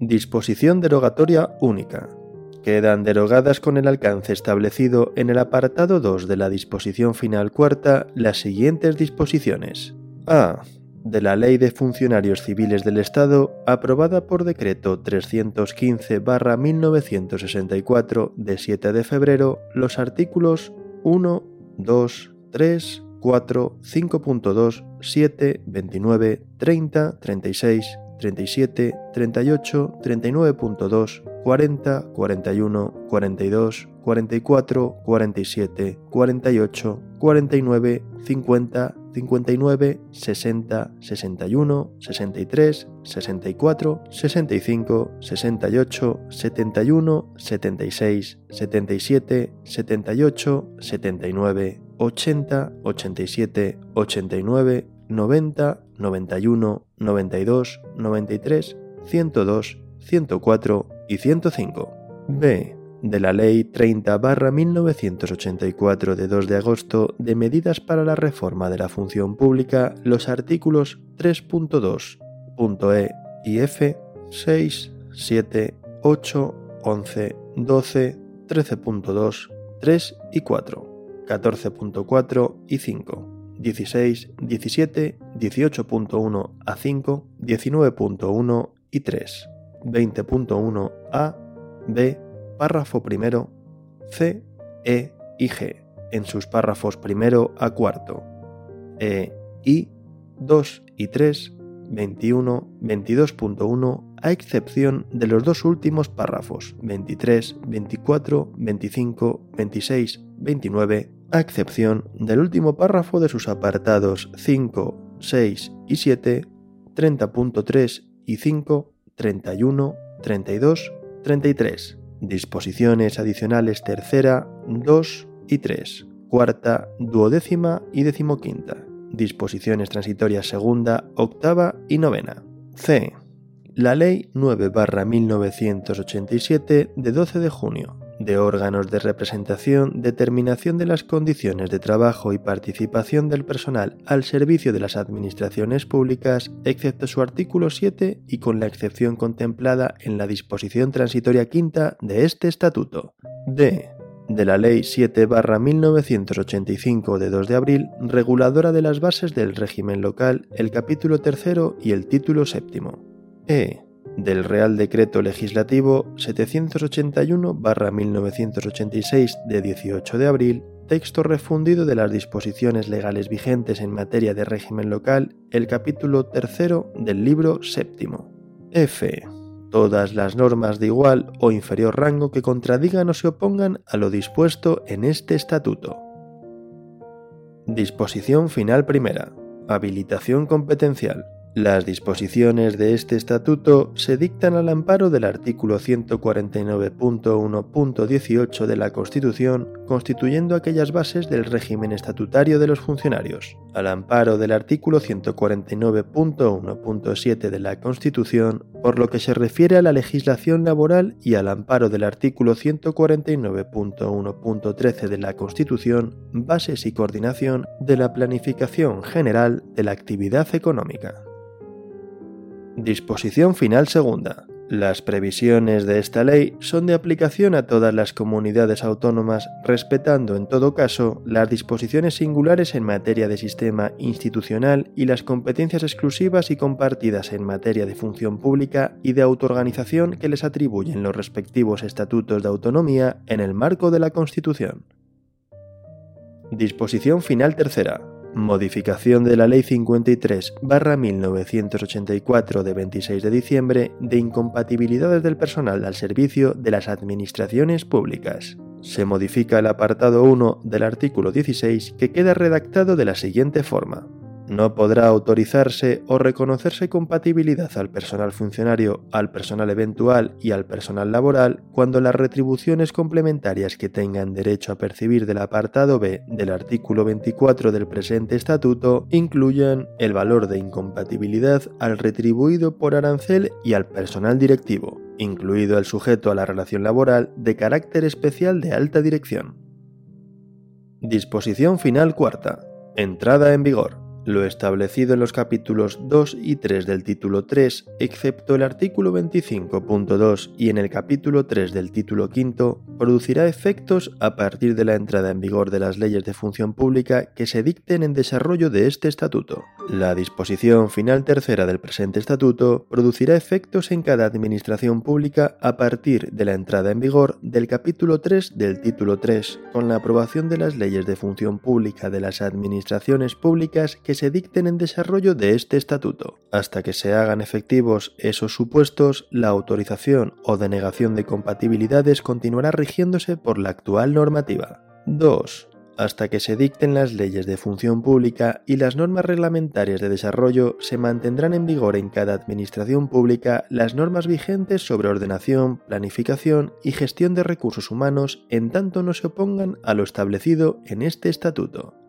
Disposición derogatoria única. Quedan derogadas con el alcance establecido en el apartado 2 de la disposición final cuarta las siguientes disposiciones. A de la Ley de Funcionarios Civiles del Estado, aprobada por decreto 315-1964 de 7 de febrero, los artículos 1, 2, 3, 4, 5.2, 7, 29, 30, 36, 37, 38, 39.2, 40, 41, 42, 44, 47, 48, 49, 50, 59, 60, 61, 63, 64, 65, 68, 71, 76, 77, 78, 79, 80, 87, 89, 90, 91, 92, 93, 102, 104 y 105. B de la Ley 30-1984 de 2 de agosto de medidas para la reforma de la función pública los artículos 3.2.e y f, 6, 7, 8, 11, 12, 13.2, 3 y 4, 14.4 y 5. 16, 17, 18.1 a 5, 19.1 y 3, 20.1 a, b, párrafo primero, C, E y G, en sus párrafos primero a cuarto, E, I, 2 y 3, 21, 22.1, a excepción de los dos últimos párrafos, 23, 24, 25, 26, 29, a excepción del último párrafo de sus apartados 5, 6 y 7, 30.3 y 5, 31, 32, 33. Disposiciones adicionales tercera, 2 y 3, cuarta, duodécima y decimoquinta. Disposiciones transitorias segunda, octava y novena. C. La Ley 9-1987 de 12 de junio de órganos de representación, determinación de las condiciones de trabajo y participación del personal al servicio de las administraciones públicas, excepto su artículo 7 y con la excepción contemplada en la disposición transitoria quinta de este estatuto. D. De la Ley 7-1985 de 2 de abril, reguladora de las bases del régimen local, el capítulo tercero y el título séptimo. E del Real Decreto Legislativo 781-1986 de 18 de abril, texto refundido de las disposiciones legales vigentes en materia de régimen local, el capítulo tercero del libro séptimo. F. Todas las normas de igual o inferior rango que contradigan o se opongan a lo dispuesto en este estatuto. Disposición final primera. Habilitación competencial. Las disposiciones de este estatuto se dictan al amparo del artículo 149.1.18 de la Constitución, constituyendo aquellas bases del régimen estatutario de los funcionarios, al amparo del artículo 149.1.7 de la Constitución, por lo que se refiere a la legislación laboral y al amparo del artículo 149.1.13 de la Constitución, bases y coordinación de la planificación general de la actividad económica. Disposición final segunda. Las previsiones de esta ley son de aplicación a todas las comunidades autónomas, respetando en todo caso las disposiciones singulares en materia de sistema institucional y las competencias exclusivas y compartidas en materia de función pública y de autoorganización que les atribuyen los respectivos estatutos de autonomía en el marco de la Constitución. Disposición final tercera modificación de la Ley 53-1984 de 26 de diciembre de incompatibilidades del personal al servicio de las administraciones públicas. Se modifica el apartado 1 del artículo 16 que queda redactado de la siguiente forma no podrá autorizarse o reconocerse compatibilidad al personal funcionario, al personal eventual y al personal laboral cuando las retribuciones complementarias que tengan derecho a percibir del apartado B del artículo 24 del presente estatuto incluyan el valor de incompatibilidad al retribuido por arancel y al personal directivo, incluido el sujeto a la relación laboral de carácter especial de alta dirección. Disposición final cuarta. Entrada en vigor. Lo establecido en los capítulos 2 y 3 del título 3, excepto el artículo 25.2 y en el capítulo 3 del título 5, producirá efectos a partir de la entrada en vigor de las leyes de función pública que se dicten en desarrollo de este estatuto. La disposición final tercera del presente estatuto producirá efectos en cada administración pública a partir de la entrada en vigor del capítulo 3 del título 3, con la aprobación de las leyes de función pública de las administraciones públicas que se dicten en desarrollo de este estatuto. Hasta que se hagan efectivos esos supuestos, la autorización o denegación de compatibilidades continuará rigiéndose por la actual normativa. 2 hasta que se dicten las leyes de función pública y las normas reglamentarias de desarrollo, se mantendrán en vigor en cada administración pública las normas vigentes sobre ordenación, planificación y gestión de recursos humanos en tanto no se opongan a lo establecido en este estatuto.